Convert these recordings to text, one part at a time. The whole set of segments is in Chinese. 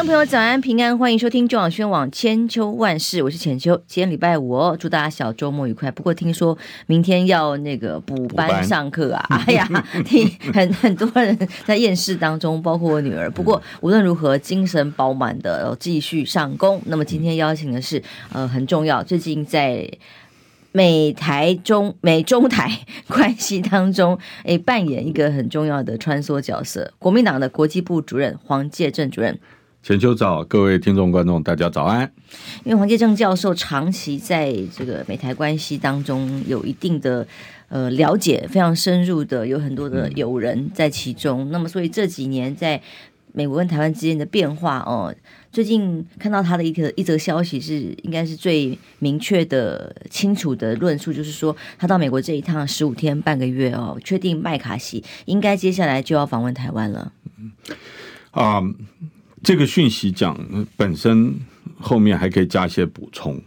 众朋友，早安平安，欢迎收听中广宣网千秋万事，我是浅秋。今天礼拜五哦，祝大家小周末愉快。不过听说明天要那个补班上课啊，哎呀，听很很多人在厌世当中，包括我女儿。不过无论如何，精神饱满的继续上工。那么今天邀请的是呃很重要，最近在美台中美中台关系当中，诶扮演一个很重要的穿梭角色，国民党的国际部主任黄介正主任。浅秋早，各位听众观众，大家早安。因为黄介正教授长期在这个美台关系当中有一定的呃了解，非常深入的，有很多的友人在其中。嗯、那么，所以这几年在美国跟台湾之间的变化哦，最近看到他的一个一则消息是，应该是最明确的、清楚的论述，就是说他到美国这一趟十五天半个月哦，确定麦卡锡应该接下来就要访问台湾了。啊、嗯。这个讯息讲本身后面还可以加一些补充，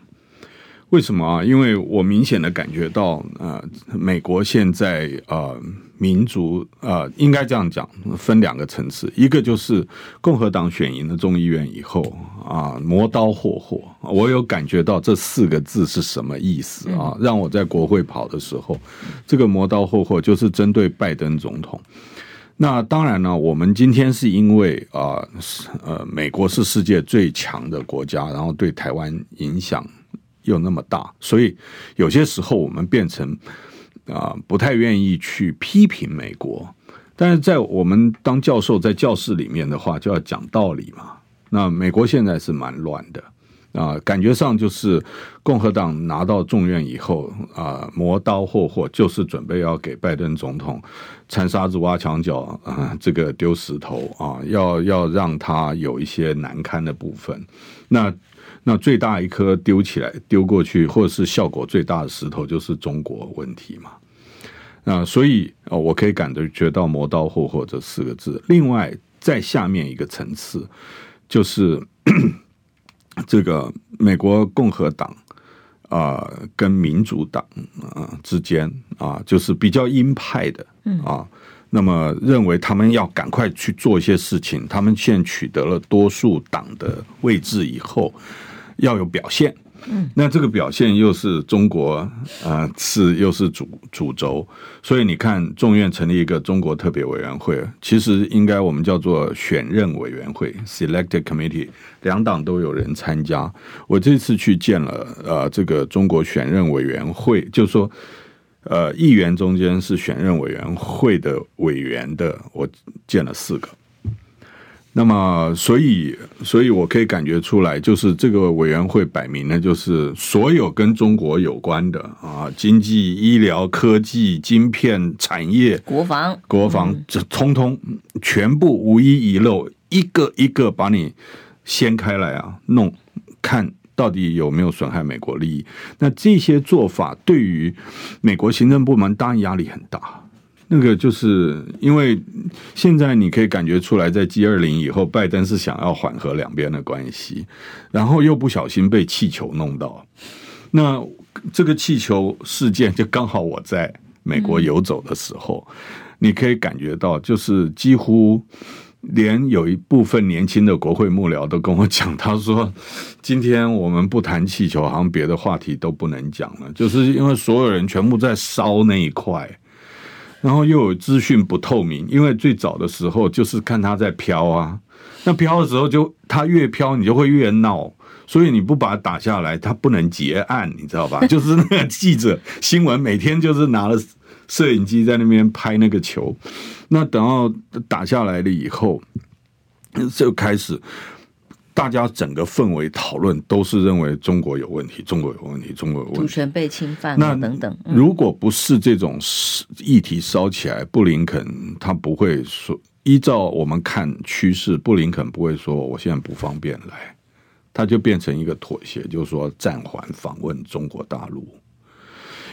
为什么啊？因为我明显的感觉到，呃，美国现在呃民族呃应该这样讲，分两个层次，一个就是共和党选赢了众议院以后啊，磨刀霍霍，我有感觉到这四个字是什么意思啊？让我在国会跑的时候，这个磨刀霍霍就是针对拜登总统。那当然呢，我们今天是因为啊，呃，美国是世界最强的国家，然后对台湾影响又那么大，所以有些时候我们变成啊，不太愿意去批评美国。但是在我们当教授在教室里面的话，就要讲道理嘛。那美国现在是蛮乱的。啊，感觉上就是共和党拿到众院以后啊，磨刀霍霍，就是准备要给拜登总统掺沙子、挖墙脚啊，这个丢石头啊，要要让他有一些难堪的部分。那那最大一颗丢起来丢过去，或者是效果最大的石头，就是中国问题嘛。啊，所以啊，我可以感觉到磨刀霍霍这四个字。另外，在下面一个层次，就是。这个美国共和党啊、呃，跟民主党啊、呃、之间啊，就是比较鹰派的啊，那么认为他们要赶快去做一些事情，他们现在取得了多数党的位置以后，要有表现。那这个表现又是中国啊、呃，是又是主主轴，所以你看，众院成立一个中国特别委员会，其实应该我们叫做选任委员会 （Selected Committee），两党都有人参加。我这次去见了呃，这个中国选任委员会，就是说呃，议员中间是选任委员会的委员的，我见了四个。那么，所以，所以我可以感觉出来，就是这个委员会摆明了，就是所有跟中国有关的啊，经济、医疗、科技、晶片产业、国防、国防，这通通全部无一遗漏，一个一个把你掀开来啊，弄看到底有没有损害美国利益。那这些做法对于美国行政部门当然压力很大。那个就是因为现在你可以感觉出来，在 G 二零以后，拜登是想要缓和两边的关系，然后又不小心被气球弄到。那这个气球事件就刚好我在美国游走的时候，你可以感觉到，就是几乎连有一部分年轻的国会幕僚都跟我讲，他说：“今天我们不谈气球，好像别的话题都不能讲了，就是因为所有人全部在烧那一块。”然后又有资讯不透明，因为最早的时候就是看他在飘啊，那飘的时候就他越飘，你就会越闹，所以你不把它打下来，它不能结案，你知道吧？就是那个记者新闻每天就是拿了摄影机在那边拍那个球，那等到打下来了以后，就开始。大家整个氛围讨论都是认为中国有问题，中国有问题，中国有问题，主权被侵犯，那等等。如果不是这种议题烧起来，布林肯他不会说，依照我们看趋势，布林肯不会说我现在不方便来，他就变成一个妥协，就是说暂缓访问中国大陆。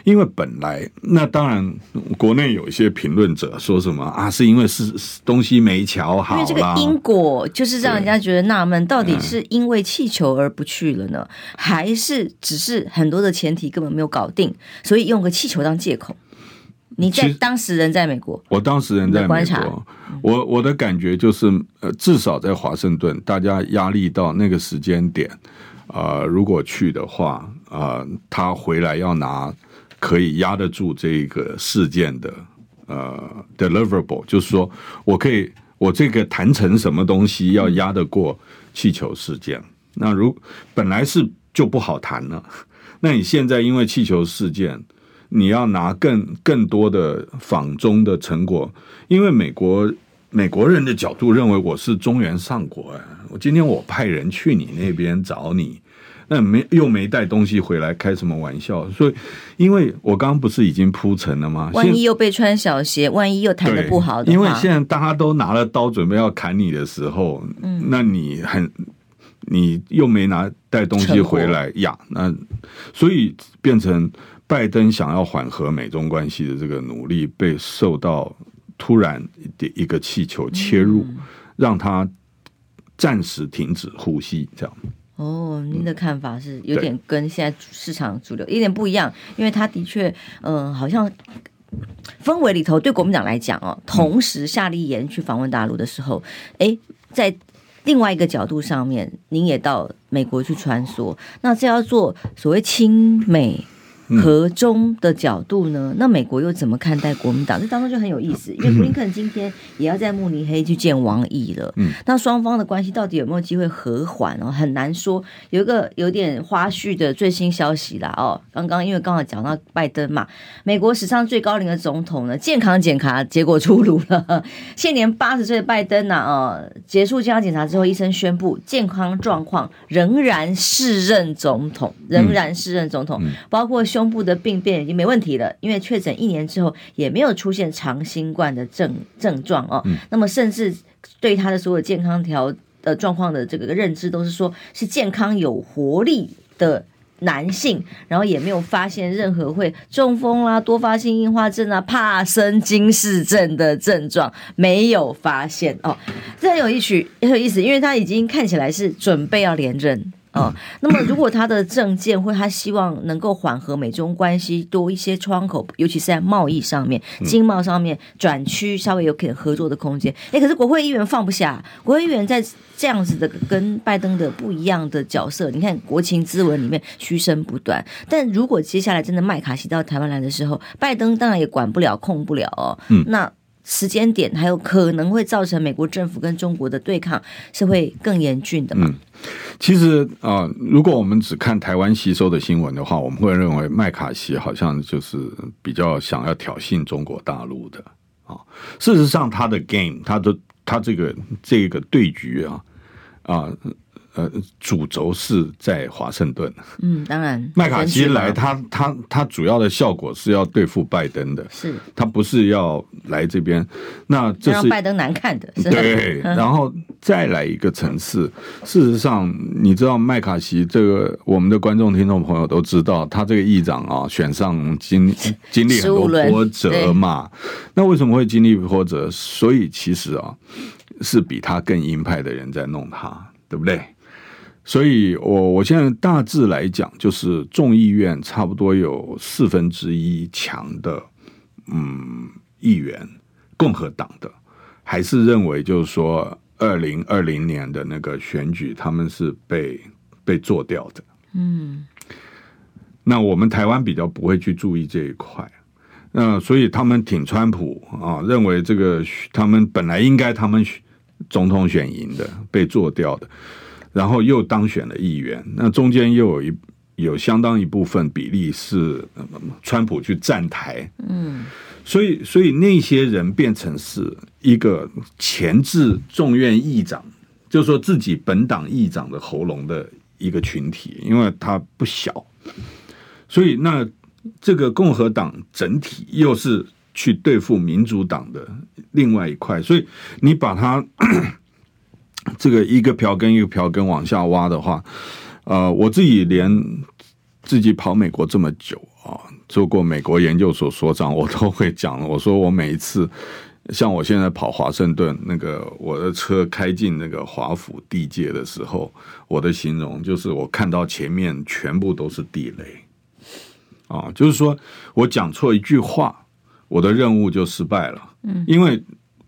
因为本来那当然，国内有一些评论者说什么啊，是因为是东西没瞧好，因为这个因果就是让人家觉得纳闷，到底是因为气球而不去了呢，还是只是很多的前提根本没有搞定，所以用个气球当借口？你在当时人在美国，我当时人在美国，我我的感觉就是，呃，至少在华盛顿，大家压力到那个时间点，呃，如果去的话，呃，他回来要拿可以压得住这个事件的，呃，deliverable，就是说我可以，我这个谈成什么东西要压得过气球事件，那如本来是就不好谈了，那你现在因为气球事件。你要拿更更多的仿中的成果，因为美国美国人的角度认为我是中原上国啊，我今天我派人去你那边找你，那没又没带东西回来，开什么玩笑？所以，因为我刚刚不是已经铺陈了吗？万一又被穿小鞋，万一又弹的不好的话，因为现在大家都拿了刀准备要砍你的时候，嗯，那你很你又没拿带东西回来呀，那所以变成。拜登想要缓和美中关系的这个努力，被受到突然的一个气球切入，让他暂时停止呼吸。这样哦，您的看法是有点跟现在市场主流有点不一样，因为他的确，嗯、呃，好像氛围里头对国民党来讲哦，同时夏立言去访问大陆的时候，哎，在另外一个角度上面，您也到美国去穿梭，那这要做所谓亲美。和中的角度呢？那美国又怎么看待国民党？这当中就很有意思，因为布林肯今天也要在慕尼黑去见王毅了。嗯，那双方的关系到底有没有机会和缓哦？很难说。有一个有点花絮的最新消息啦哦，刚刚因为刚好讲到拜登嘛，美国史上最高龄的总统呢，健康检查结果出炉了，现年八十岁的拜登呢啊，结束健康检查之后，医生宣布健康状况仍然是任总统，仍然是任总统，包括胸。胸部的病变已经没问题了，因为确诊一年之后也没有出现长新冠的症症状哦。嗯、那么甚至对他的所有健康条的状况的这个认知都是说是健康有活力的男性，然后也没有发现任何会中风啦、多发性硬化症啊、帕森金氏症的症状，没有发现哦。这很有意思，很有意思，因为他已经看起来是准备要连任。哦，那么如果他的政见或他希望能够缓和美中关系，多一些窗口，尤其是在贸易上面、经贸上面转趋稍微有可能合作的空间。哎，可是国会议员放不下，国会议员在这样子的跟拜登的不一样的角色，你看国情咨文里面嘘声不断。但如果接下来真的麦卡锡到台湾来的时候，拜登当然也管不了、控不了哦。嗯，那。时间点还有可能会造成美国政府跟中国的对抗是会更严峻的？嗯，其实啊、如果我们只看台湾吸收的新闻的话，我们会认为麦卡锡好像就是比较想要挑衅中国大陆的啊。事实上，他的 game，他的他这个这个对局啊啊。主轴是在华盛顿。嗯，当然，麦卡锡来，他他他主要的效果是要对付拜登的，是，他不是要来这边。那这是让拜登难看的，是对。然后再来一个层次，事实上，你知道麦卡锡这个，我们的观众听众朋友都知道，他这个议长啊，选上经 经历很多波折嘛。那为什么会经历波折？所以其实啊，是比他更鹰派的人在弄他，对不对？所以我，我现在大致来讲，就是众议院差不多有四分之一强的，嗯，议员，共和党的，还是认为就是说，二零二零年的那个选举，他们是被被做掉的。嗯，那我们台湾比较不会去注意这一块，那所以他们挺川普啊，认为这个他们本来应该他们总统选赢的，被做掉的。然后又当选了议员，那中间又有一有相当一部分比例是川普去站台，嗯，所以所以那些人变成是一个前置众院议长，就是说自己本党议长的喉咙的一个群体，因为他不小，所以那这个共和党整体又是去对付民主党的另外一块，所以你把它。这个一个瓢羹一个瓢羹往下挖的话，呃，我自己连自己跑美国这么久啊，做过美国研究所所长，我都会讲了，我说我每一次。像我现在跑华盛顿，那个我的车开进那个华府地界的时候，我的形容就是我看到前面全部都是地雷，啊，就是说我讲错一句话，我的任务就失败了。嗯，因为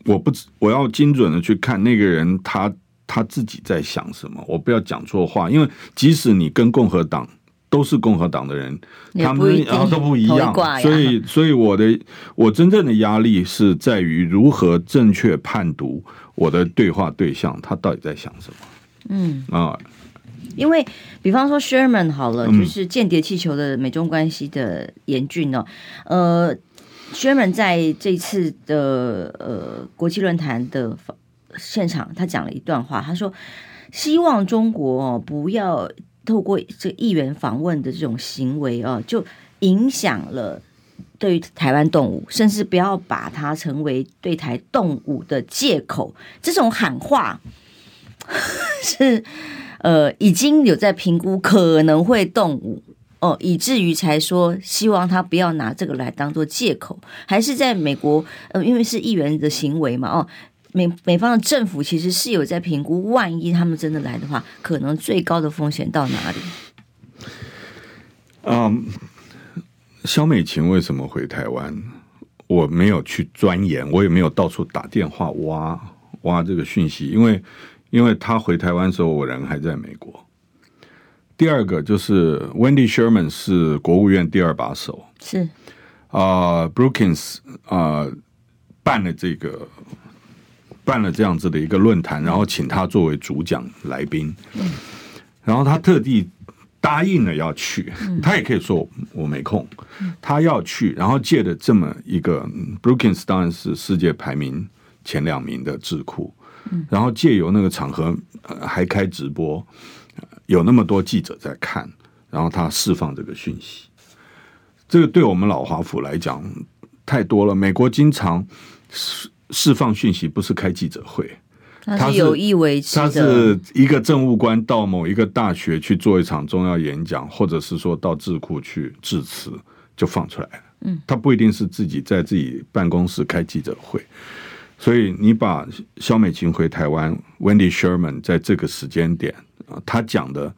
我不我要精准的去看那个人他他自己在想什么，我不要讲错话，因为即使你跟共和党。都是共和党的人，他们然后都不一样，所以所以我的我真正的压力是在于如何正确判读我的对话对象他到底在想什么。嗯啊，因为比方说 Sherman 好了，就是间谍气球的美中关系的严峻哦。呃，Sherman 在这次的呃国际论坛的现场，他讲了一段话，他说希望中国哦不要。透过这议员访问的这种行为哦，就影响了对于台湾动物，甚至不要把它成为对台动武的借口。这种喊话是呃已经有在评估可能会动武哦，以至于才说希望他不要拿这个来当做借口，还是在美国呃，因为是议员的行为嘛哦。美美方的政府其实是有在评估，万一他们真的来的话，可能最高的风险到哪里？嗯，肖美琴为什么回台湾？我没有去钻研，我也没有到处打电话挖挖这个讯息，因为因为他回台湾的时候，我人还在美国。第二个就是 Wendy Sherman 是国务院第二把手，是啊、uh,，Brookings 啊、uh, 办了这个。办了这样子的一个论坛，然后请他作为主讲来宾，然后他特地答应了要去，他也可以说我没空，他要去，然后借着这么一个 Brookings 当然是世界排名前两名的智库，然后借由那个场合还开直播，有那么多记者在看，然后他释放这个讯息，这个对我们老华府来讲太多了，美国经常是。释放讯息不是开记者会，他是有意为之的。他是一个政务官到某一个大学去做一场重要演讲，或者是说到智库去致辞，就放出来了。嗯，他不一定是自己在自己办公室开记者会。所以你把肖美琴回台湾，Wendy Sherman 在这个时间点啊，他讲的，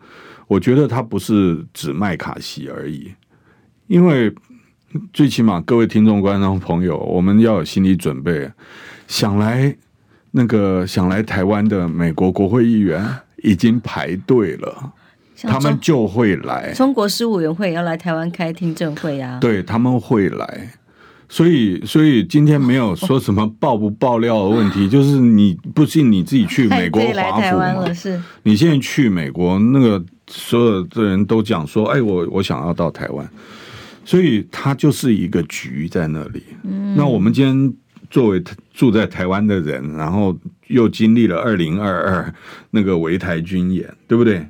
我觉得他不是指麦卡锡而已，因为。最起码，各位听众、观众朋友，我们要有心理准备。想来那个想来台湾的美国国会议员已经排队了，他们就会来。中国事务委员会要来台湾开听证会啊，对，他们会来。所以，所以今天没有说什么爆不爆料的问题，就是你不信你自己去美国华府嘛？是，你现在去美国，那个所有的人都讲说，哎，我我想要到台湾。所以它就是一个局在那里。那我们今天作为住在台湾的人，然后又经历了二零二二那个围台军演，对不对？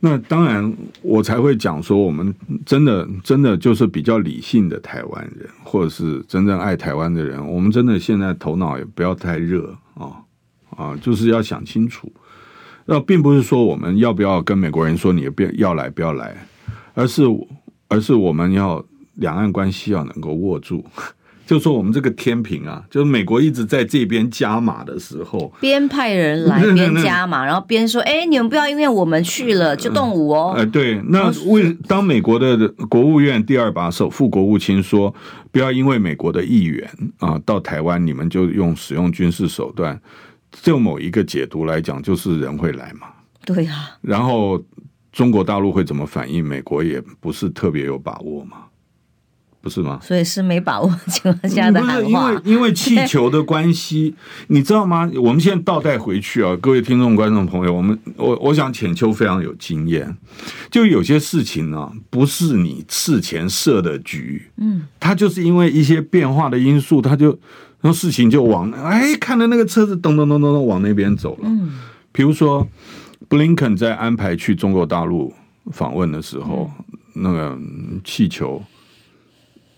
那当然，我才会讲说，我们真的真的就是比较理性的台湾人，或者是真正爱台湾的人，我们真的现在头脑也不要太热啊啊，就是要想清楚。那并不是说我们要不要跟美国人说你不要来不要来，而是。而是我们要两岸关系要能够握住，就说我们这个天平啊，就是美国一直在这边加码的时候，边派人来边加码，然后边说：“哎，你们不要因为我们去了就动武哦。”哎，对，那为当美国的国务院第二把手副国务卿说：“不要因为美国的议员啊到台湾，你们就用使用军事手段。”就某一个解读来讲，就是人会来嘛。对呀，然后。中国大陆会怎么反应？美国也不是特别有把握嘛，不是吗？所以是没把握情况下的喊话。因为因为气球的关系，你知道吗？我们现在倒带回去啊，各位听众、观众朋友，我们我我想浅秋非常有经验，就有些事情呢、啊，不是你事前设的局，嗯，它就是因为一些变化的因素，它就然后事情就往哎，看到那个车子咚咚咚咚咚往那边走了，嗯，比如说。布林肯在安排去中国大陆访问的时候，那个气球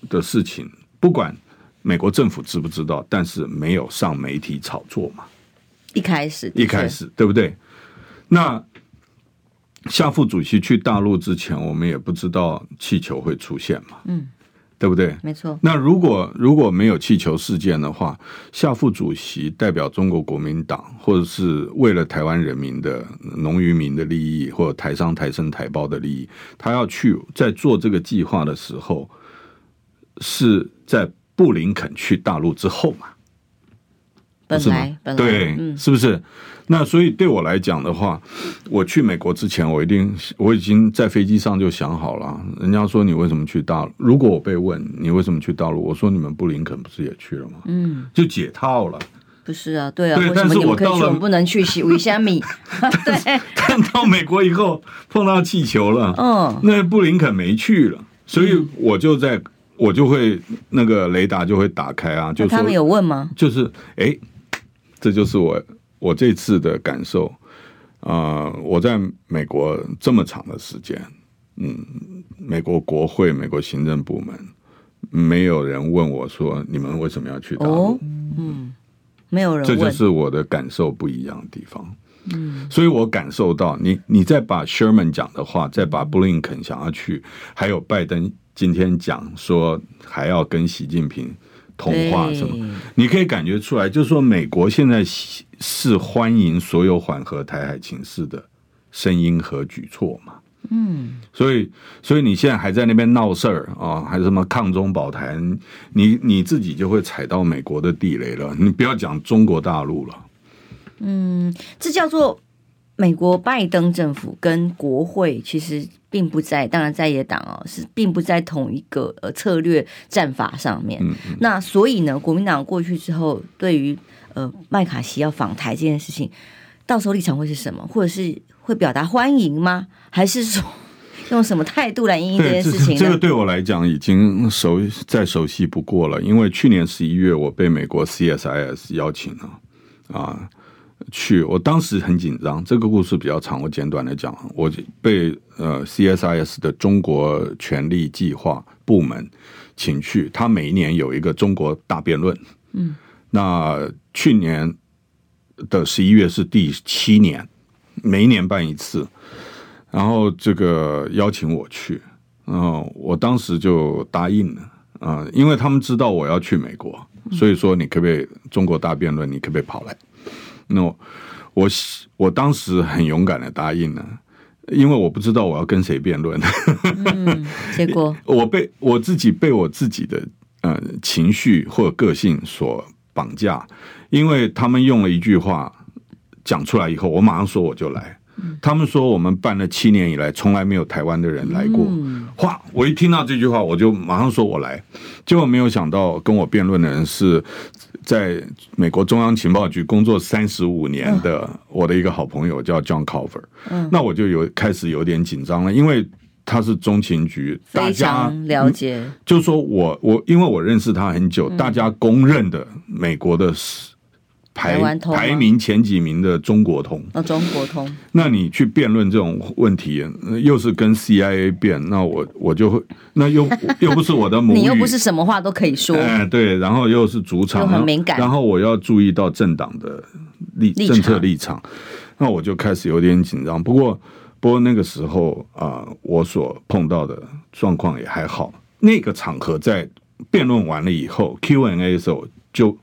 的事情，不管美国政府知不知道，但是没有上媒体炒作嘛。一开始，一开始，对不对？那夏副主席去大陆之前，我们也不知道气球会出现嘛，嗯，对不对？没错。那如果如果没有气球事件的话，夏副主席代表中国国民党，或者是为了台湾人民的农渔民的利益，或者台商台生台胞的利益，他要去在做这个计划的时候，是在布林肯去大陆之后嘛？本来，本来对，嗯，是不是？那所以对我来讲的话，我去美国之前，我一定我已经在飞机上就想好了。人家说你为什么去大陆？如果我被问你为什么去大陆，我说你们布林肯不是也去了吗？嗯，就解套了。不是啊，对啊，对，为什么你们可以去，我们不能去洗五香米？对，看到美国以后碰到气球了，嗯，那布林肯没去了，所以我就在，我就会那个雷达就会打开啊，就说他们有问吗？就是哎。这就是我我这次的感受啊、呃！我在美国这么长的时间，嗯，美国国会、美国行政部门，没有人问我说你们为什么要去大陆？哦、嗯，没有人问。这就是我的感受不一样的地方。嗯，所以我感受到你，你再把 Sherman 讲的话，再把布林肯想要去，还有拜登今天讲说还要跟习近平。通话什么？你可以感觉出来，就是说，美国现在是欢迎所有缓和台海情势的声音和举措嘛？嗯，所以，所以你现在还在那边闹事儿啊，还是什么抗中保台，你你自己就会踩到美国的地雷了。你不要讲中国大陆了。嗯，这叫做美国拜登政府跟国会其实。并不在，当然在野党哦，是并不在同一个呃策略战法上面。嗯嗯。那所以呢，国民党过去之后，对于呃麦卡锡要访台这件事情，到时候立场会是什么？或者是会表达欢迎吗？还是说用什么态度来应对这件事情呢？这个对我来讲已经熟再熟悉不过了，因为去年十一月我被美国 CSIS 邀请了啊。去，我当时很紧张。这个故事比较长，我简短的讲。我被呃 CSIS 的中国权力计划部门请去，他每一年有一个中国大辩论。嗯，那去年的十一月是第七年，每一年办一次。然后这个邀请我去，然后我当时就答应了啊，因为他们知道我要去美国，所以说你可不可以中国大辩论，你可不可以跑来？那、no, 我我当时很勇敢的答应了，因为我不知道我要跟谁辩论。嗯，结果 我被我自己被我自己的呃情绪或个性所绑架，因为他们用了一句话讲出来以后，我马上说我就来。他们说我们办了七年以来从来没有台湾的人来过。哇！我一听到这句话，我就马上说我来。结果没有想到跟我辩论的人是。在美国中央情报局工作三十五年的我的一个好朋友叫 John Cover，嗯，那我就有开始有点紧张了，因为他是中情局，大家了解，就是说我我因为我认识他很久，大家公认的美国的。排排名前几名的中国通，那、哦、中国通，那你去辩论这种问题，又是跟 CIA 辩，那我我就会，那又 又不是我的母语，你又不是什么话都可以说，哎，对，然后又是主场，又很敏感，然后我要注意到政党的立政策立场，那我就开始有点紧张。不过，不过那个时候啊、呃，我所碰到的状况也还好。那个场合在辩论完了以后，Q&A 的时候就。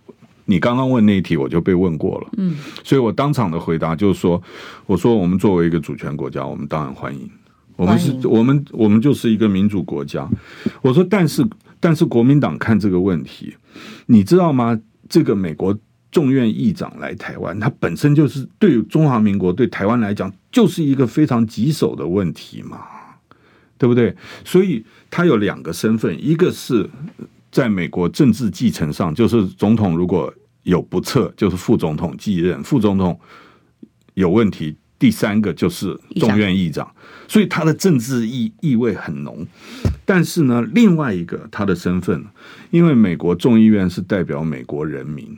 你刚刚问那一题，我就被问过了，嗯，所以我当场的回答就是说，我说我们作为一个主权国家，我们当然欢迎，我们是我们我们就是一个民主国家。我说，但是但是国民党看这个问题，你知道吗？这个美国众院议长来台湾，他本身就是对中华民国对台湾来讲，就是一个非常棘手的问题嘛，对不对？所以他有两个身份，一个是在美国政治继承上，就是总统如果有不测，就是副总统继任；副总统有问题，第三个就是众院议长。所以他的政治意意味很浓。但是呢，另外一个他的身份，因为美国众议院是代表美国人民，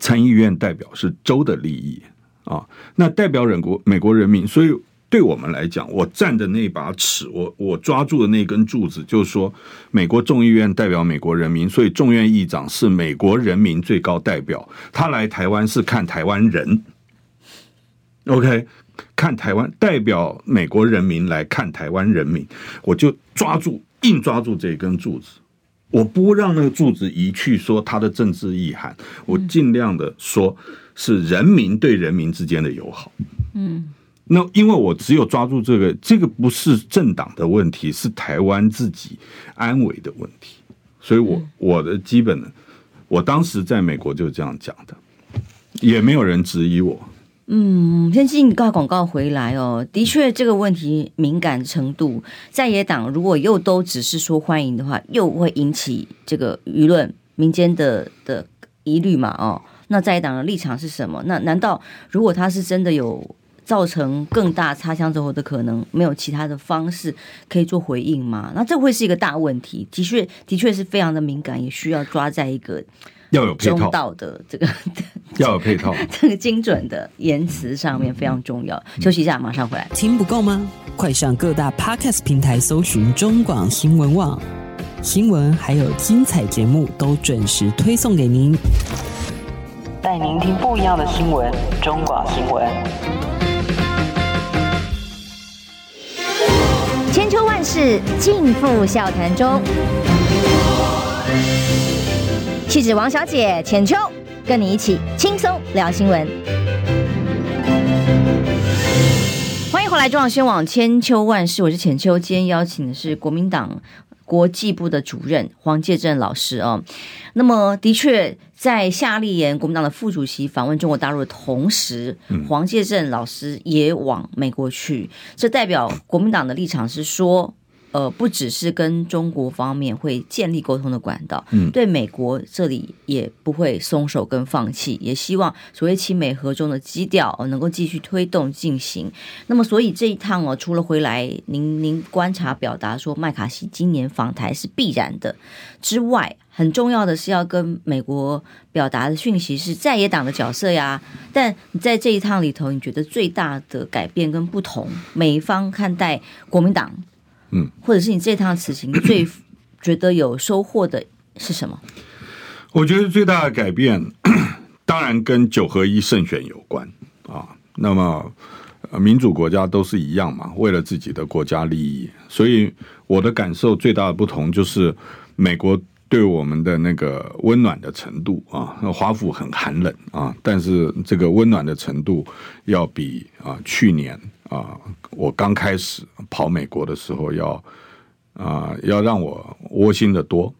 参议院代表是州的利益啊，那代表人国美国人民，所以。对我们来讲，我站的那把尺，我我抓住的那根柱子，就是说，美国众议院代表美国人民，所以众院议长是美国人民最高代表，他来台湾是看台湾人。OK，看台湾，代表美国人民来看台湾人民，我就抓住硬抓住这根柱子，我不让那个柱子移去，说它的政治意涵，我尽量的说是人民对人民之间的友好。嗯，那因为我只有抓住这个，这个不是政党的问题，是台湾自己安危的问题，所以我我的基本的，我当时在美国就是这样讲的。也没有人质疑我。嗯，先进告广告回来哦。的确，这个问题敏感程度，在野党如果又都只是说欢迎的话，又会引起这个舆论、民间的的疑虑嘛？哦，那在野党的立场是什么？那难道如果他是真的有造成更大擦枪走火的可能，没有其他的方式可以做回应吗？那这会是一个大问题。的确，的确是非常的敏感，也需要抓在一个。要有配套，中道的这个 要有配套，这个精准的言辞上面非常重要。休息一下，马上回来。听不够吗？快上各大 Podcast 平台搜寻中广新闻网新闻，还有精彩节目都准时推送给您，带您听不一样的新闻。中广新闻，千秋万世尽付笑谈中。气质王小姐浅秋，跟你一起轻松聊新闻。欢迎回来，中广新闻网千秋万世，我是浅秋。今天邀请的是国民党国际部的主任黄介正老师哦。那么，的确，在夏立言国民党的副主席访问中国大陆的同时，黄介正老师也往美国去，这代表国民党的立场是说。呃，不只是跟中国方面会建立沟通的管道，嗯，对美国这里也不会松手跟放弃，也希望所谓亲美合中的基调哦能够继续推动进行。那么，所以这一趟哦，除了回来您您观察表达说麦卡锡今年访台是必然的之外，很重要的是要跟美国表达的讯息是在野党的角色呀。但你在这一趟里头，你觉得最大的改变跟不同，美方看待国民党？嗯，或者是你这趟此行最 觉得有收获的是什么？我觉得最大的改变，当然跟九合一胜选有关啊。那么民主国家都是一样嘛，为了自己的国家利益，所以我的感受最大的不同就是美国对我们的那个温暖的程度啊。华府很寒冷啊，但是这个温暖的程度要比啊去年。啊，我刚开始跑美国的时候要，要啊要让我窝心的多，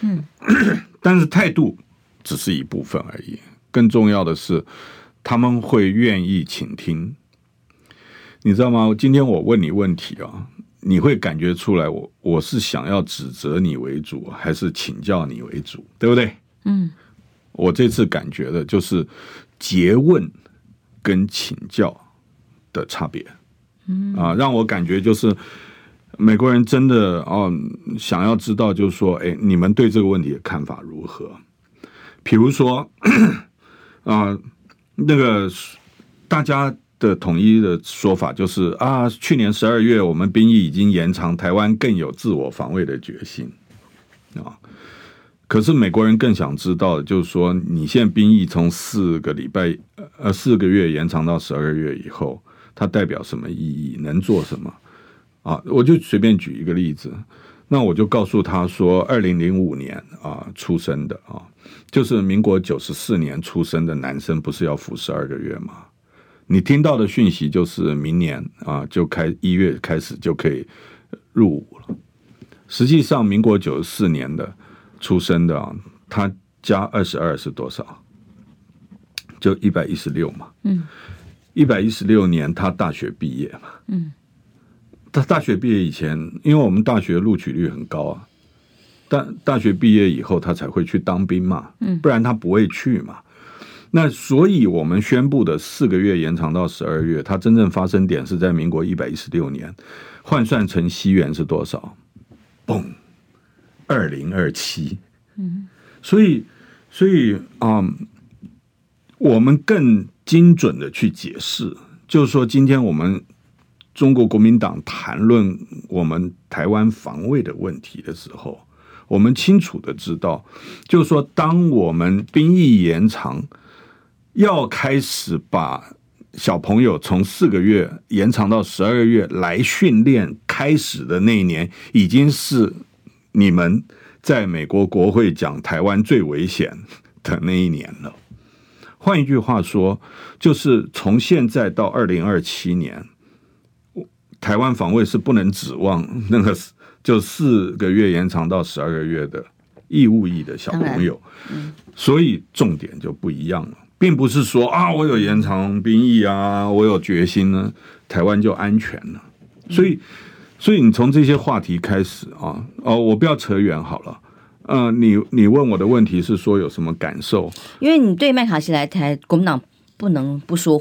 嗯，但是态度只是一部分而已，更重要的是他们会愿意倾听，你知道吗？今天我问你问题啊，你会感觉出来我我是想要指责你为主，还是请教你为主，对不对？嗯，我这次感觉的就是诘问跟请教。的差别，嗯啊，让我感觉就是美国人真的哦，想要知道，就是说，哎，你们对这个问题的看法如何？比如说，啊，那个大家的统一的说法就是啊，去年十二月我们兵役已经延长，台湾更有自我防卫的决心啊。可是美国人更想知道的就是说，你现在兵役从四个礼拜呃四个月延长到十二个月以后。它代表什么意义？能做什么？啊，我就随便举一个例子，那我就告诉他说，二零零五年啊出生的啊，就是民国九十四年出生的男生，不是要服十二个月吗？你听到的讯息就是明年啊就开一月开始就可以入伍了。实际上，民国九十四年的出生的啊，他加二十二是多少？就一百一十六嘛。嗯。一百一十六年，他大学毕业嘛？嗯，他大学毕业以前，因为我们大学录取率很高啊，但大学毕业以后，他才会去当兵嘛。嗯，不然他不会去嘛。那所以我们宣布的四个月延长到十二月，它真正发生点是在民国一百一十六年，换算成西元是多少？嘣，二零二七。嗯，所以，所以啊、我们更。精准的去解释，就是说，今天我们中国国民党谈论我们台湾防卫的问题的时候，我们清楚的知道，就是说，当我们兵役延长，要开始把小朋友从四个月延长到十二个月来训练开始的那一年，已经是你们在美国国会讲台湾最危险的那一年了。换一句话说，就是从现在到二零二七年，台湾防卫是不能指望那个就四个月延长到十二个月的义务役的小朋友，所以重点就不一样了。并不是说啊，我有延长兵役啊，我有决心呢，台湾就安全了。所以，所以你从这些话题开始啊，哦，我不要扯远好了。嗯、呃，你你问我的问题是说有什么感受？因为你对麦卡锡来台，国民党不能不说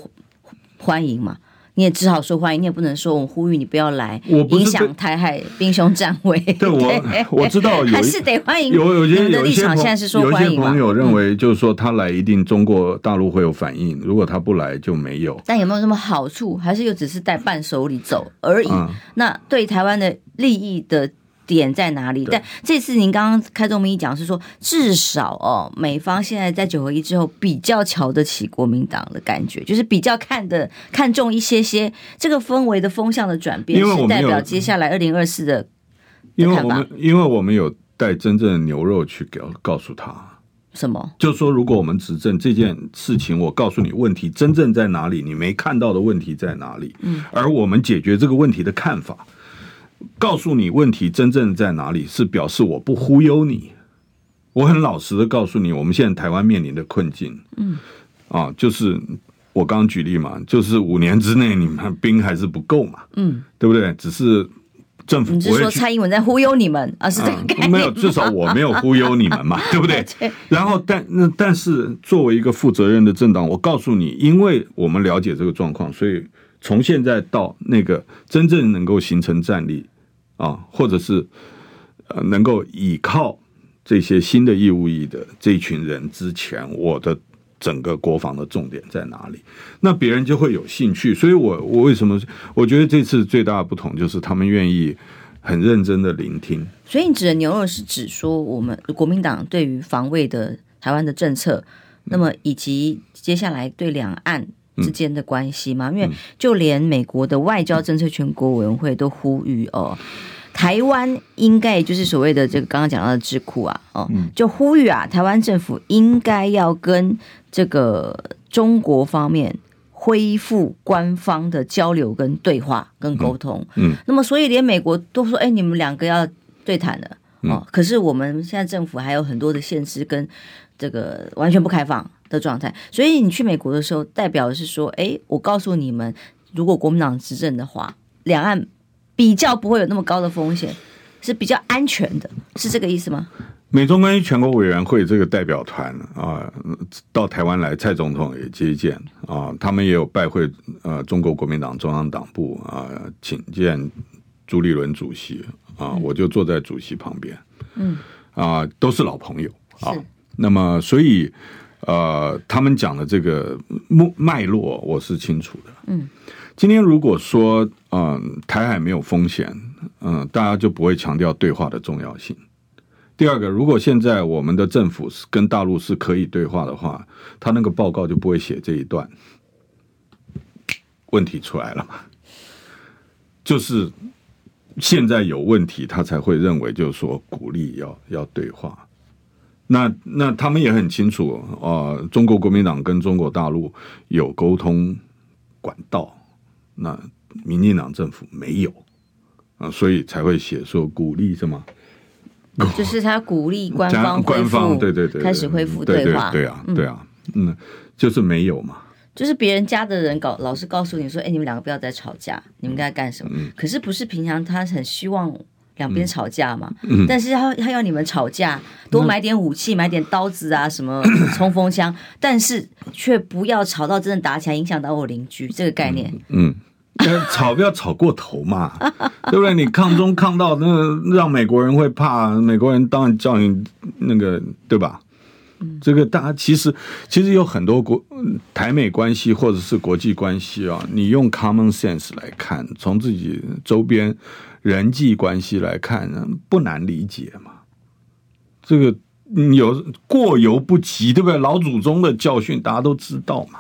欢迎嘛。你也只好说欢迎，你也不能说我呼吁你不要来，影响台海兵凶战危。对，我我知道 有还是得欢迎。有有些有一些现在是说欢迎，有些朋友认为就是说他来一定中国大陆会有反应，如果他不来就没有。但有没有什么好处？还是又只是带伴手礼走而已？嗯、那对台湾的利益的。点在哪里？但这次您刚刚开宗明义讲是说，至少哦，美方现在在九合一之后比较瞧得起国民党的感觉，就是比较看的看重一些些这个氛围的风向的转变，是代表接下来二零二四的。因为我们因为我们有带真正的牛肉去给告诉他什么，就是说如果我们执政这件事情，我告诉你问题真正在哪里，你没看到的问题在哪里，嗯，而我们解决这个问题的看法。告诉你问题真正在哪里，是表示我不忽悠你。我很老实的告诉你，我们现在台湾面临的困境，嗯，啊，就是我刚刚举例嘛，就是五年之内你们兵还是不够嘛，嗯，对不对？只是政府你是说蔡英文在忽悠你们啊？是这个概念？没有，至少我没有忽悠你们嘛，对不对？然后，但那但是作为一个负责任的政党，我告诉你，因为我们了解这个状况，所以从现在到那个真正能够形成战力。啊，或者是呃，能够倚靠这些新的义务役的这一群人之前，我的整个国防的重点在哪里？那别人就会有兴趣。所以我我为什么我觉得这次最大的不同就是他们愿意很认真的聆听。所以你指的牛肉是指说我们国民党对于防卫的台湾的政策，那么以及接下来对两岸之间的关系嘛？因为就连美国的外交政策全国委员会都呼吁哦，台湾应该也就是所谓的这个刚刚讲到的智库啊，哦，就呼吁啊，台湾政府应该要跟这个中国方面恢复官方的交流跟对话跟沟通。嗯，那么所以连美国都说，哎，你们两个要对谈了哦。可是我们现在政府还有很多的限制跟这个完全不开放。的状态，所以你去美国的时候，代表的是说，哎，我告诉你们，如果国民党执政的话，两岸比较不会有那么高的风险，是比较安全的，是这个意思吗？美中关系全国委员会这个代表团啊，到台湾来，蔡总统也接见啊，他们也有拜会呃中国国民党中央党部啊，请见朱立伦主席啊，我就坐在主席旁边，嗯啊，都是老朋友啊，那么所以。呃，他们讲的这个脉脉络，我是清楚的。嗯，今天如果说，嗯、呃，台海没有风险，嗯、呃，大家就不会强调对话的重要性。第二个，如果现在我们的政府是跟大陆是可以对话的话，他那个报告就不会写这一段。问题出来了嘛？就是现在有问题，他才会认为就是说鼓励要要对话。那那他们也很清楚啊、呃，中国国民党跟中国大陆有沟通管道，那民进党政府没有啊，所以才会写说鼓励什么，就是他鼓励官方官方对对对开始恢复对话，对啊对啊，嗯，就是没有嘛，就是别人家的人搞老是告诉你说，哎，你们两个不要再吵架，你们该干什么？嗯、可是不是平常他很希望。两边吵架嘛，嗯、但是他他要你们吵架，多买点武器，买点刀子啊，什么冲锋枪，但是却不要吵到真的打起来，影响到我邻居这个概念。嗯，嗯吵不要吵过头嘛，对不对？你抗中抗到那个让美国人会怕，美国人当然叫你那个，对吧？嗯、这个大家其实其实有很多国台美关系或者是国际关系啊，你用 common sense 来看，从自己周边。人际关系来看，不难理解嘛。这个有过犹不及，对不对？老祖宗的教训大家都知道嘛。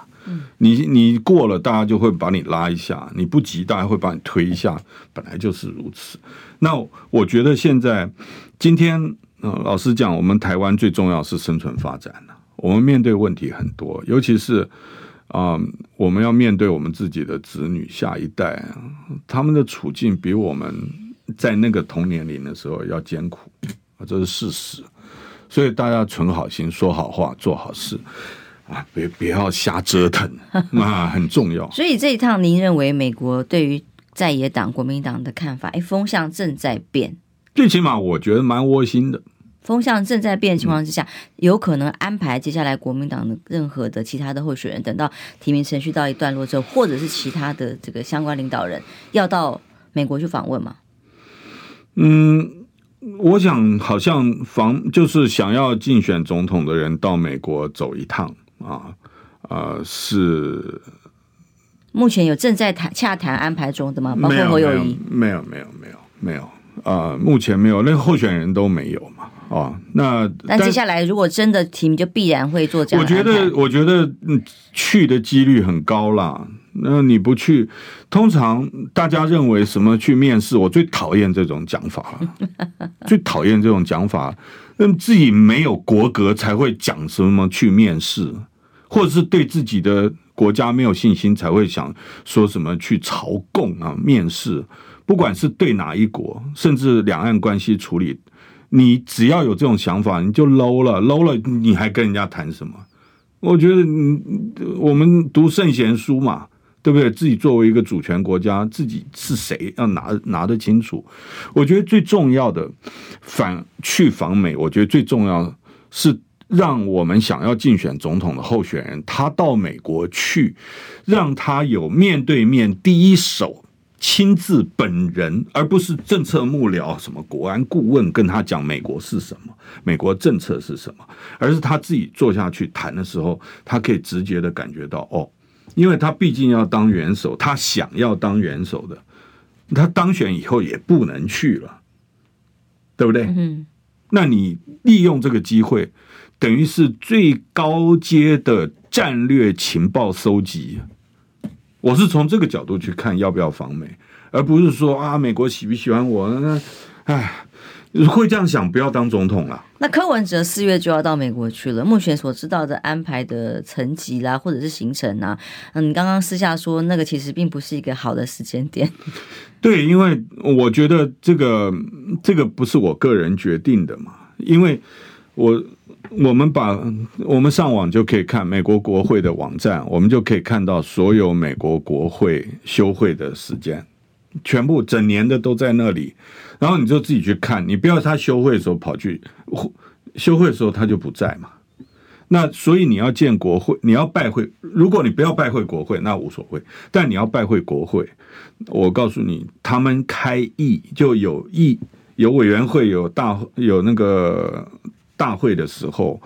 你你过了，大家就会把你拉一下；你不急，大家会把你推一下。本来就是如此。那我觉得现在今天，老实讲，我们台湾最重要是生存发展了。我们面对问题很多，尤其是啊、呃，我们要面对我们自己的子女、下一代，他们的处境比我们在那个同年龄的时候要艰苦，这是事实。所以大家存好心，说好话，做好事啊！别别要瞎折腾 啊，很重要。所以这一趟，您认为美国对于在野党国民党的看法，哎，风向正在变。最起码我觉得蛮窝心的。风向正在变的情况之下，嗯、有可能安排接下来国民党的任何的其他的候选人，等到提名程序到一段落之后，或者是其他的这个相关领导人要到美国去访问吗？嗯。我想，好像防就是想要竞选总统的人到美国走一趟啊，呃，是目前有正在谈洽谈安排中的吗？包括侯友宜？没有，没有，没有，没有，呃，目前没有，那个候选人都没有嘛，哦，那但接下来如果真的提名，就必然会做这样。我觉得，我觉得去的几率很高啦。那你不去，通常大家认为什么去面试？我最讨厌这种讲法了，最讨厌这种讲法。那自己没有国格才会讲什么去面试，或者是对自己的国家没有信心才会想说什么去朝贡啊面试。不管是对哪一国，甚至两岸关系处理，你只要有这种想法，你就 low 了，low 了，你还跟人家谈什么？我觉得，你我们读圣贤书嘛。对不对？自己作为一个主权国家，自己是谁要拿拿得清楚。我觉得最重要的反去访美，我觉得最重要是让我们想要竞选总统的候选人，他到美国去，让他有面对面第一手亲自本人，而不是政策幕僚、什么国安顾问跟他讲美国是什么，美国政策是什么，而是他自己坐下去谈的时候，他可以直接的感觉到哦。因为他毕竟要当元首，他想要当元首的，他当选以后也不能去了，对不对？嗯。那你利用这个机会，等于是最高阶的战略情报收集。我是从这个角度去看要不要访美，而不是说啊，美国喜不喜欢我？那，唉。会这样想，不要当总统了。那柯文哲四月就要到美国去了。目前所知道的安排的层级啦，或者是行程啊，嗯，刚刚私下说那个其实并不是一个好的时间点。对，因为我觉得这个这个不是我个人决定的嘛。因为我我们把我们上网就可以看美国国会的网站，我们就可以看到所有美国国会休会的时间，全部整年的都在那里。然后你就自己去看，你不要他休会的时候跑去，休会的时候他就不在嘛。那所以你要见国会，你要拜会。如果你不要拜会国会，那无所谓。但你要拜会国会，我告诉你，他们开议就有议，有委员会，有大有那个大会的时候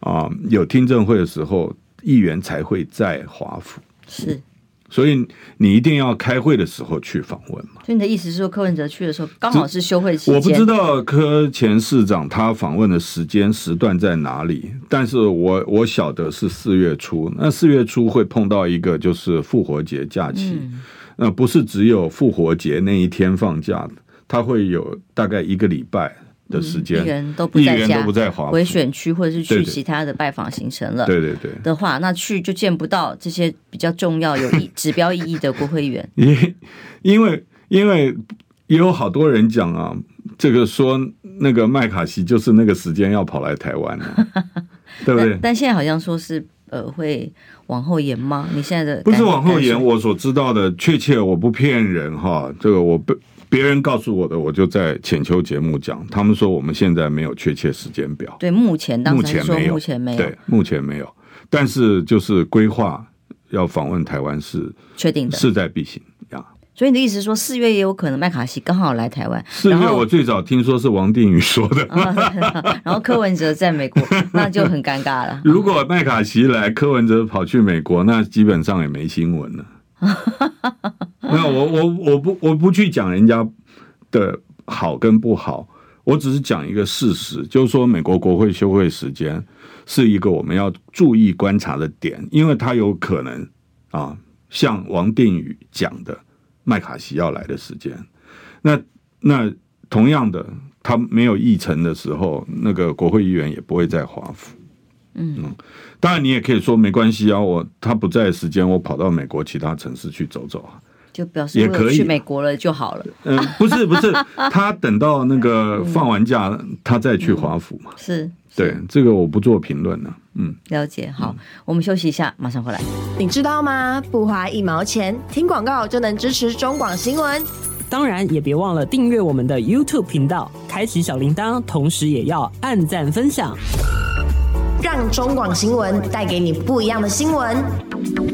啊，有听证会的时候，议员才会在华府。是。所以你一定要开会的时候去访问嘛？所以你的意思是说，柯文哲去的时候刚好是休会期间？我不知道柯前市长他访问的时间时段在哪里，但是我我晓得是四月初。那四月初会碰到一个就是复活节假期，那、嗯、不是只有复活节那一天放假，他会有大概一个礼拜。的时间，议员都不在家，回选区或者是去其他的拜访行程了。对对对，的话，那去就见不到这些比较重要、有意 指标意义的国会议员。因因为因为也有好多人讲啊，这个说那个麦卡锡就是那个时间要跑来台湾，对不对？但，但现在好像说是呃会往后延吗？你现在的不是往后延，我所知道的确切，我不骗人哈，这个我不。别人告诉我的，我就在浅秋节目讲。他们说我们现在没有确切时间表。对，目前当时说目前没有，对，目前没有。但是就是规划要访问台湾是确定的，势在必行呀。所以你的意思是说，四月也有可能麦卡锡刚好来台湾。四月我最早听说是王定宇说的，然后柯文哲在美国，那就很尴尬了。如果麦卡锡来，柯文哲跑去美国，那基本上也没新闻了。那我我我不我不去讲人家的好跟不好，我只是讲一个事实，就是说美国国会休会时间是一个我们要注意观察的点，因为它有可能啊，像王定宇讲的，麦卡锡要来的时间。那那同样的，他没有议程的时候，那个国会议员也不会在华府。嗯，当然你也可以说没关系啊，我他不在的时间，我跑到美国其他城市去走走啊。就表示也可以去美国了就好了。嗯，不是不是，他等到那个放完假，嗯、他再去华府嘛。是，对，这个我不做评论了。嗯，了解。好，嗯、我们休息一下，马上回来。你知道吗？不花一毛钱，听广告就能支持中广新闻。当然，也别忘了订阅我们的 YouTube 频道，开启小铃铛，同时也要按赞分享，让中广新闻带给你不一样的新闻。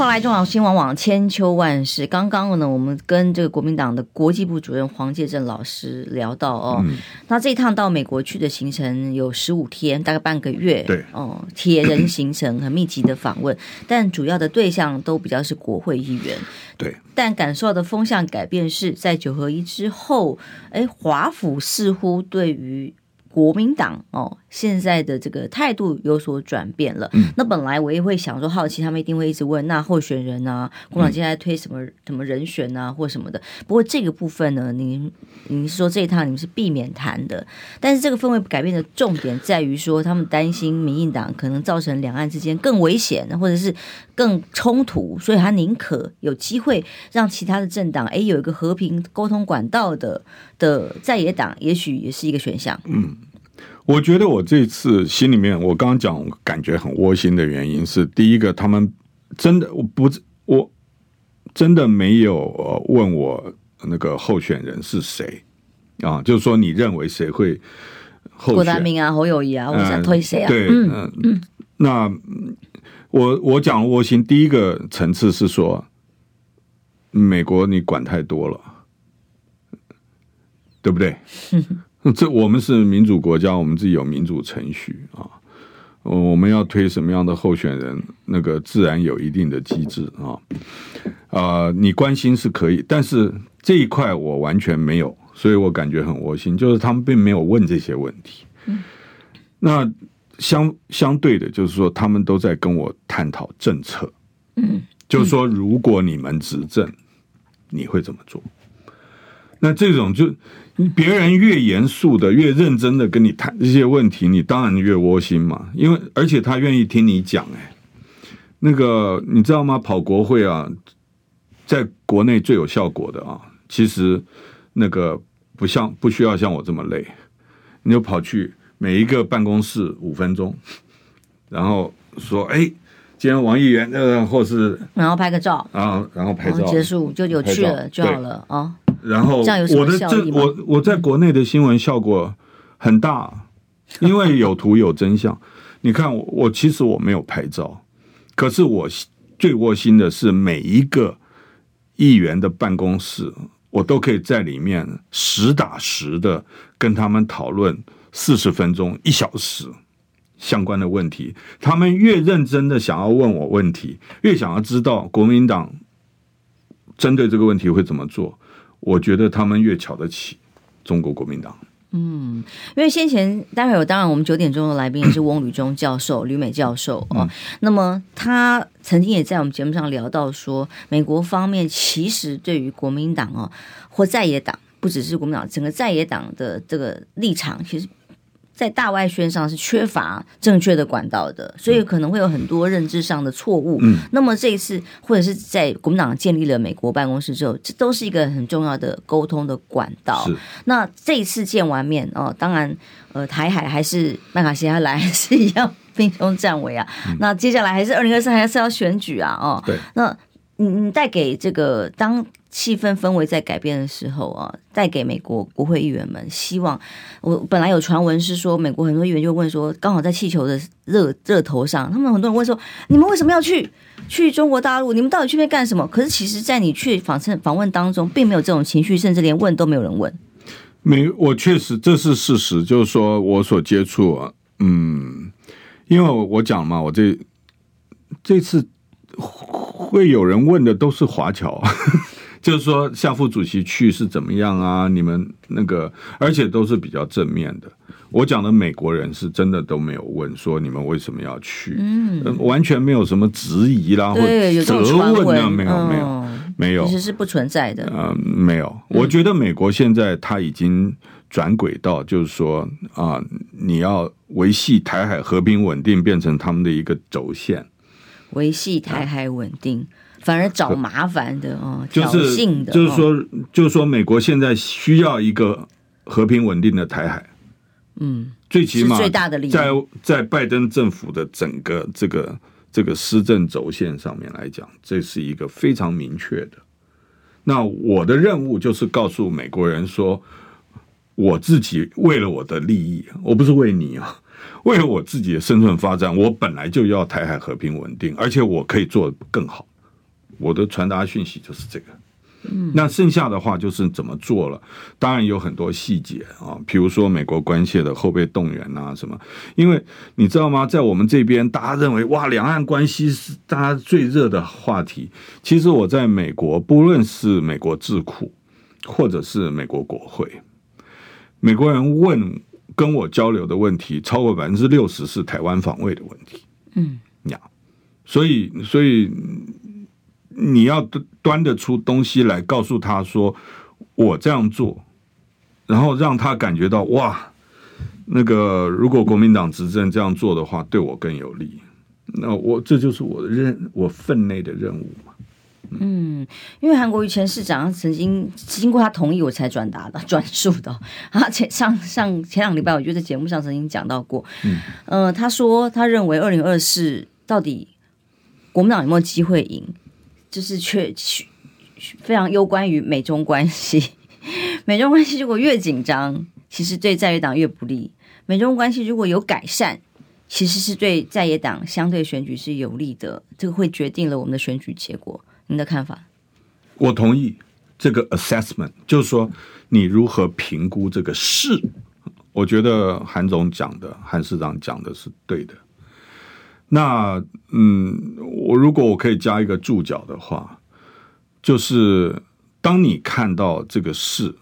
回来，中广新闻网千秋万世。刚刚呢，我们跟这个国民党的国际部主任黄介正老师聊到哦，嗯、那这一趟到美国去的行程有十五天，大概半个月，对哦，铁人行程，很密集的访问，但主要的对象都比较是国会议员，对。但感受到的风向改变是在九合一之后，哎，华府似乎对于。国民党哦，现在的这个态度有所转变了。嗯、那本来我也会想说，好奇他们一定会一直问，那候选人啊，共党现在推什么什么人选啊，或什么的。不过这个部分呢，您您说这一趟你们是避免谈的。但是这个氛围改变的重点在于说，他们担心民进党可能造成两岸之间更危险，或者是更冲突，所以他宁可有机会让其他的政党，哎，有一个和平沟通管道的的在野党，也许也是一个选项。嗯。我觉得我这次心里面，我刚刚讲感觉很窝心的原因是，第一个，他们真的我不我真的没有问我那个候选人是谁啊，就是说你认为谁会候选？郭台铭啊，侯友谊啊，我想推谁啊？对，嗯嗯。那我我讲窝心，第一个层次是说，美国你管太多了，对不对？这我们是民主国家，我们自己有民主程序啊。我们要推什么样的候选人，那个自然有一定的机制啊。啊，你关心是可以，但是这一块我完全没有，所以我感觉很窝心，就是他们并没有问这些问题。那相相对的，就是说他们都在跟我探讨政策。嗯，就是说如果你们执政，你会怎么做？那这种就。别人越严肃的、越认真的跟你谈这些问题，你当然越窝心嘛。因为而且他愿意听你讲，哎，那个你知道吗？跑国会啊，在国内最有效果的啊，其实那个不像不需要像我这么累，你就跑去每一个办公室五分钟，然后说，哎，今天王议员呃，或是然后拍个照啊，然后拍照结束就有趣了就好了啊。然后我的这我我在国内的新闻效果很大，因为有图有真相。你看我我其实我没有拍照，可是我最窝心的是每一个议员的办公室，我都可以在里面实打实的跟他们讨论四十分钟一小时相关的问题。他们越认真的想要问我问题，越想要知道国民党针对这个问题会怎么做。我觉得他们越瞧得起中国国民党。嗯，因为先前待会有，当然我们九点钟的来宾也是翁履中教授、吕美教授哦。嗯、那么他曾经也在我们节目上聊到说，美国方面其实对于国民党哦，或在野党，不只是国民党，整个在野党的这个立场，其实。在大外宣上是缺乏正确的管道的，所以可能会有很多认知上的错误。嗯，那么这一次或者是在国民党建立了美国办公室之后，这都是一个很重要的沟通的管道。是那这一次见完面哦，当然，呃，台海还是麦卡锡要来，还是一样 兵凶战危啊。嗯、那接下来还是二零二三还是要选举啊？哦，对，那你你带给这个当。气氛氛围在改变的时候啊，带给美国国会议员们希望。我本来有传闻是说，美国很多议员就问说，刚好在气球的热热头上，他们很多人问说，你们为什么要去去中国大陆？你们到底去那干什么？可是其实，在你去访问访问当中，并没有这种情绪，甚至连问都没有人问。没，我确实这是事实，就是说我所接触啊，嗯，因为我我讲嘛，我这这次会有人问的都是华侨，就是说夏副主席去是怎么样啊？你们那个，而且都是比较正面的。我讲的美国人是真的都没有问说你们为什么要去，嗯，完全没有什么质疑啦，或者责问啊，没有没有。嗯没有，其实是不存在的。嗯、呃，没有。我觉得美国现在他已经转轨道，就是说啊、呃，你要维系台海和平稳定，变成他们的一个轴线。维系台海稳定，啊、反而找麻烦的哦，就是性的，就是说，就是说，美国现在需要一个和平稳定的台海。嗯，最起码最大的利益在在拜登政府的整个这个。这个施政轴线上面来讲，这是一个非常明确的。那我的任务就是告诉美国人说，我自己为了我的利益，我不是为你啊，为了我自己的生存发展，我本来就要台海和平稳定，而且我可以做得更好。我的传达讯息就是这个。嗯，那剩下的话就是怎么做了，当然有很多细节啊，比如说美国关切的后备动员啊什么，因为你知道吗，在我们这边，大家认为哇，两岸关系是大家最热的话题。其实我在美国，不论是美国智库，或者是美国国会，美国人问跟我交流的问题，超过百分之六十是台湾防卫的问题。嗯，呀，所以所以。你要端得出东西来告诉他说，我这样做，然后让他感觉到哇，那个如果国民党执政这样做的话，对我更有利。那我这就是我的任，我分内的任务嘛。嗯，因为韩国瑜前市长曾经经过他同意，我才转达的转述的。啊，前上上前两礼拜，我觉得在节目上曾经讲到过。嗯，呃，他说他认为二零二四到底国民党有没有机会赢？就是确确非常攸关于美中关系，美中关系如果越紧张，其实对在野党越不利；美中关系如果有改善，其实是对在野党相对选举是有利的。这个会决定了我们的选举结果。你的看法？我同意这个 assessment，就是说你如何评估这个事。我觉得韩总讲的，韩市长讲的是对的。那嗯，我如果我可以加一个注脚的话，就是当你看到这个事，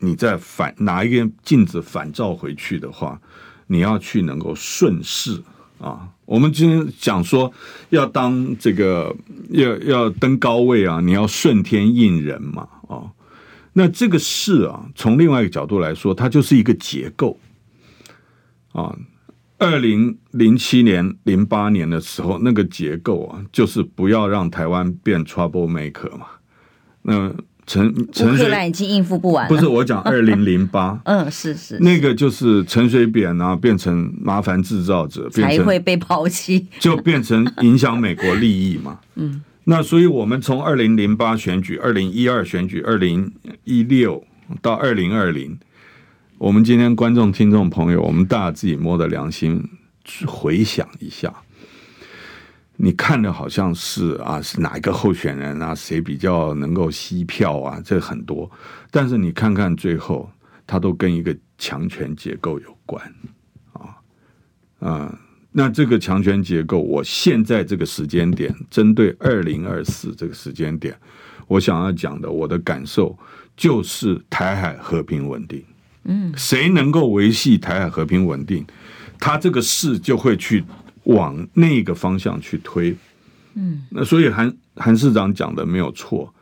你再反拿一个镜子反照回去的话，你要去能够顺势啊。我们今天讲说要当这个要要登高位啊，你要顺天应人嘛啊。那这个事啊，从另外一个角度来说，它就是一个结构啊。二零零七年、零八年的时候，那个结构啊，就是不要让台湾变 trouble maker 嘛。那陈陈水扁已经应付不完，不是我讲 二零零八，嗯，是是，那个就是陈水扁啊，变成麻烦制造者，才会被抛弃，就变成影响美国利益嘛。嗯，那所以我们从二零零八选举、二零一二选举、二零一六到二零二零。我们今天观众、听众朋友，我们大家自己摸着良心去回想一下，你看的好像是啊，是哪一个候选人啊，谁比较能够吸票啊？这很多，但是你看看最后，它都跟一个强权结构有关啊啊！那这个强权结构，我现在这个时间点，针对二零二四这个时间点，我想要讲的，我的感受就是台海和平稳定。嗯，谁能够维系台海和平稳定，他这个事就会去往那个方向去推。嗯，那所以韩韩市长讲的没有错，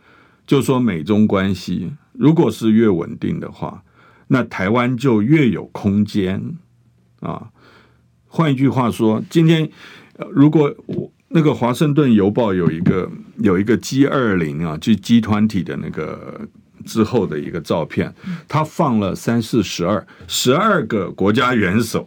就是说美中关系如果是越稳定的话，那台湾就越有空间啊。换一句话说，今天如果我那个华盛顿邮报有一个有一个 G 二零啊，就 G 团体的那个。之后的一个照片，他放了三四十二十二个国家元首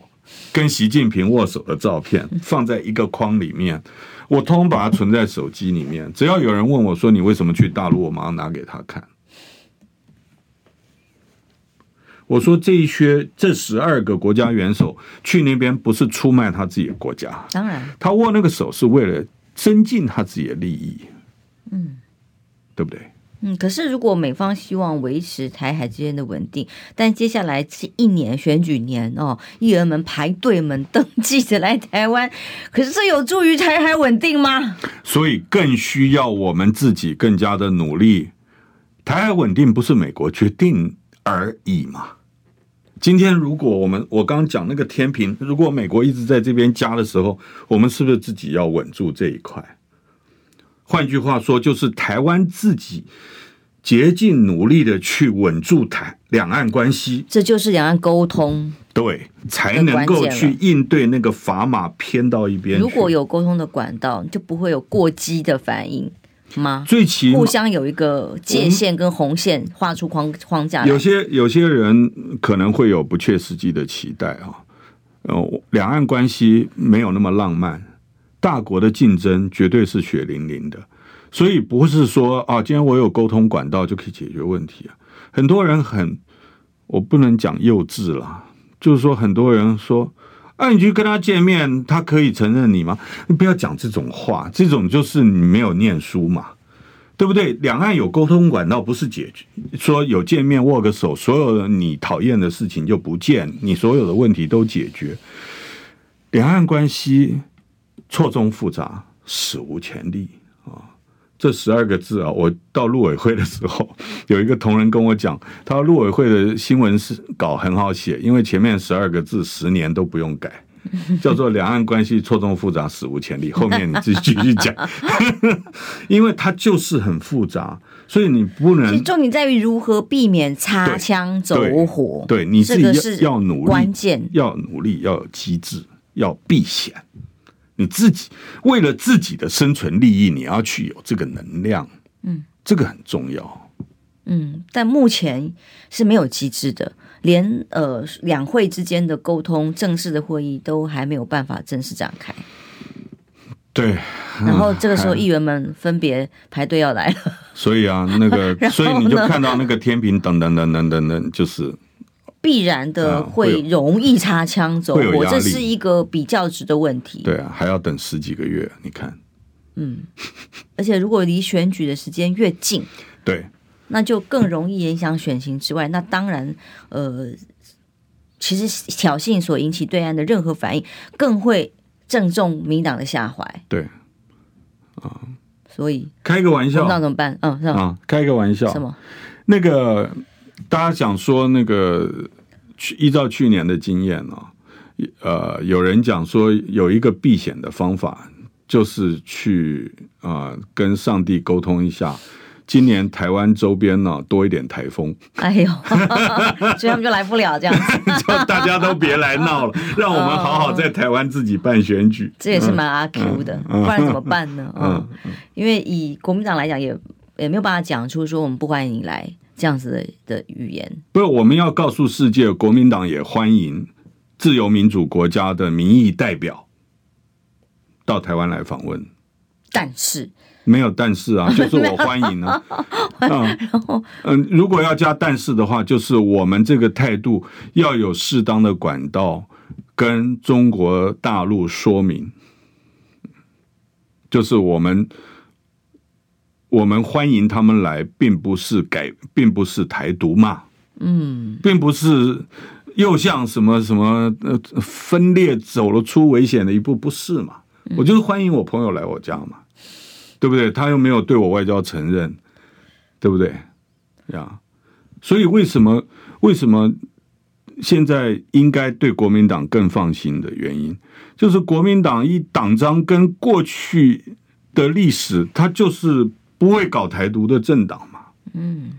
跟习近平握手的照片，放在一个框里面。我通通把它存在手机里面，只要有人问我说你为什么去大陆，我马上拿给他看。我说这一些这十二个国家元首去那边不是出卖他自己的国家，当然他握那个手是为了增进他自己的利益，嗯，对不对？嗯，可是如果美方希望维持台海之间的稳定，但接下来是一年选举年哦，议员们排队们登记着来台湾，可是这有助于台海稳定吗？所以更需要我们自己更加的努力。台海稳定不是美国决定而已嘛？今天如果我们我刚讲那个天平，如果美国一直在这边加的时候，我们是不是自己要稳住这一块？换句话说，就是台湾自己竭尽努力的去稳住台两岸关系，这就是两岸沟通，对，才能够去应对那个砝码偏到一边。如果有沟通的管道，就不会有过激的反应吗？最起码互相有一个界限跟红线画出框框架。有些有些人可能会有不切实际的期待啊，呃，两岸关系没有那么浪漫。大国的竞争绝对是血淋淋的，所以不是说啊，今天我有沟通管道就可以解决问题啊。很多人很，我不能讲幼稚了，就是说很多人说，啊，你去跟他见面，他可以承认你吗？你不要讲这种话，这种就是你没有念书嘛，对不对？两岸有沟通管道不是解决，说有见面握个手，所有的你讨厌的事情就不见，你所有的问题都解决。两岸关系。错综复杂，史无前例啊！这十二个字啊，我到陆委会的时候，有一个同仁跟我讲，他说陆委会的新闻是稿很好写，因为前面十二个字十年都不用改，叫做“两岸关系错综复杂，史无前例”。后面你自己继续讲，因为它就是很复杂，所以你不能。重点在于如何避免擦枪走火。对，你自己要努力，关键要努力，要有机制，要避险。你自己为了自己的生存利益，你要去有这个能量，嗯，这个很重要，嗯，但目前是没有机制的，连呃两会之间的沟通、正式的会议都还没有办法正式展开，对，然后这个时候议员们分别排队要来了，所以啊，那个，所以你就看到那个天平等等等等等等，就是。必然的会容易擦枪走火，这是一个比较值的问题。对啊，还要等十几个月，你看。嗯，而且如果离选举的时间越近，对，那就更容易影响选情之外，那当然，呃，其实挑衅所引起对岸的任何反应，更会正中民党的下怀。对，啊，所以开个玩笑，那怎么办？嗯，是吧？啊，开个玩笑，什么？那个大家讲说那个。去依照去年的经验呢，呃，有人讲说有一个避险的方法，就是去啊、呃、跟上帝沟通一下，今年台湾周边呢多一点台风。哎呦，所以他们就来不了这样子，就大家都别来闹了，让我们好好在台湾自己办选举。这也是蛮阿 Q 的，不然怎么办呢？嗯，因为以国民党来讲，也也没有办法讲出说我们不欢迎你来。这样子的的语言，不是我们要告诉世界，国民党也欢迎自由民主国家的民意代表到台湾来访问。但是没有但是啊，就是我欢迎啊。嗯，嗯，如果要加但是的话，就是我们这个态度要有适当的管道跟中国大陆说明，就是我们。我们欢迎他们来，并不是改，并不是台独嘛，嗯，并不是又像什么什么呃分裂走了出危险的一步，不是嘛？我就是欢迎我朋友来我家嘛，对不对？他又没有对我外交承认，对不对？呀，所以为什么为什么现在应该对国民党更放心的原因，就是国民党一党章跟过去的历史，它就是。不会搞台独的政党嘛？嗯，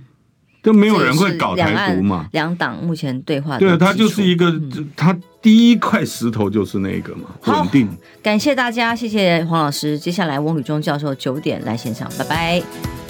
都没有人会搞台独嘛。两党目前对话，对，他就是一个，他、嗯、第一块石头就是那个嘛，稳定。感谢大家，谢谢黄老师。接下来翁宇中教授九点来现场，拜拜。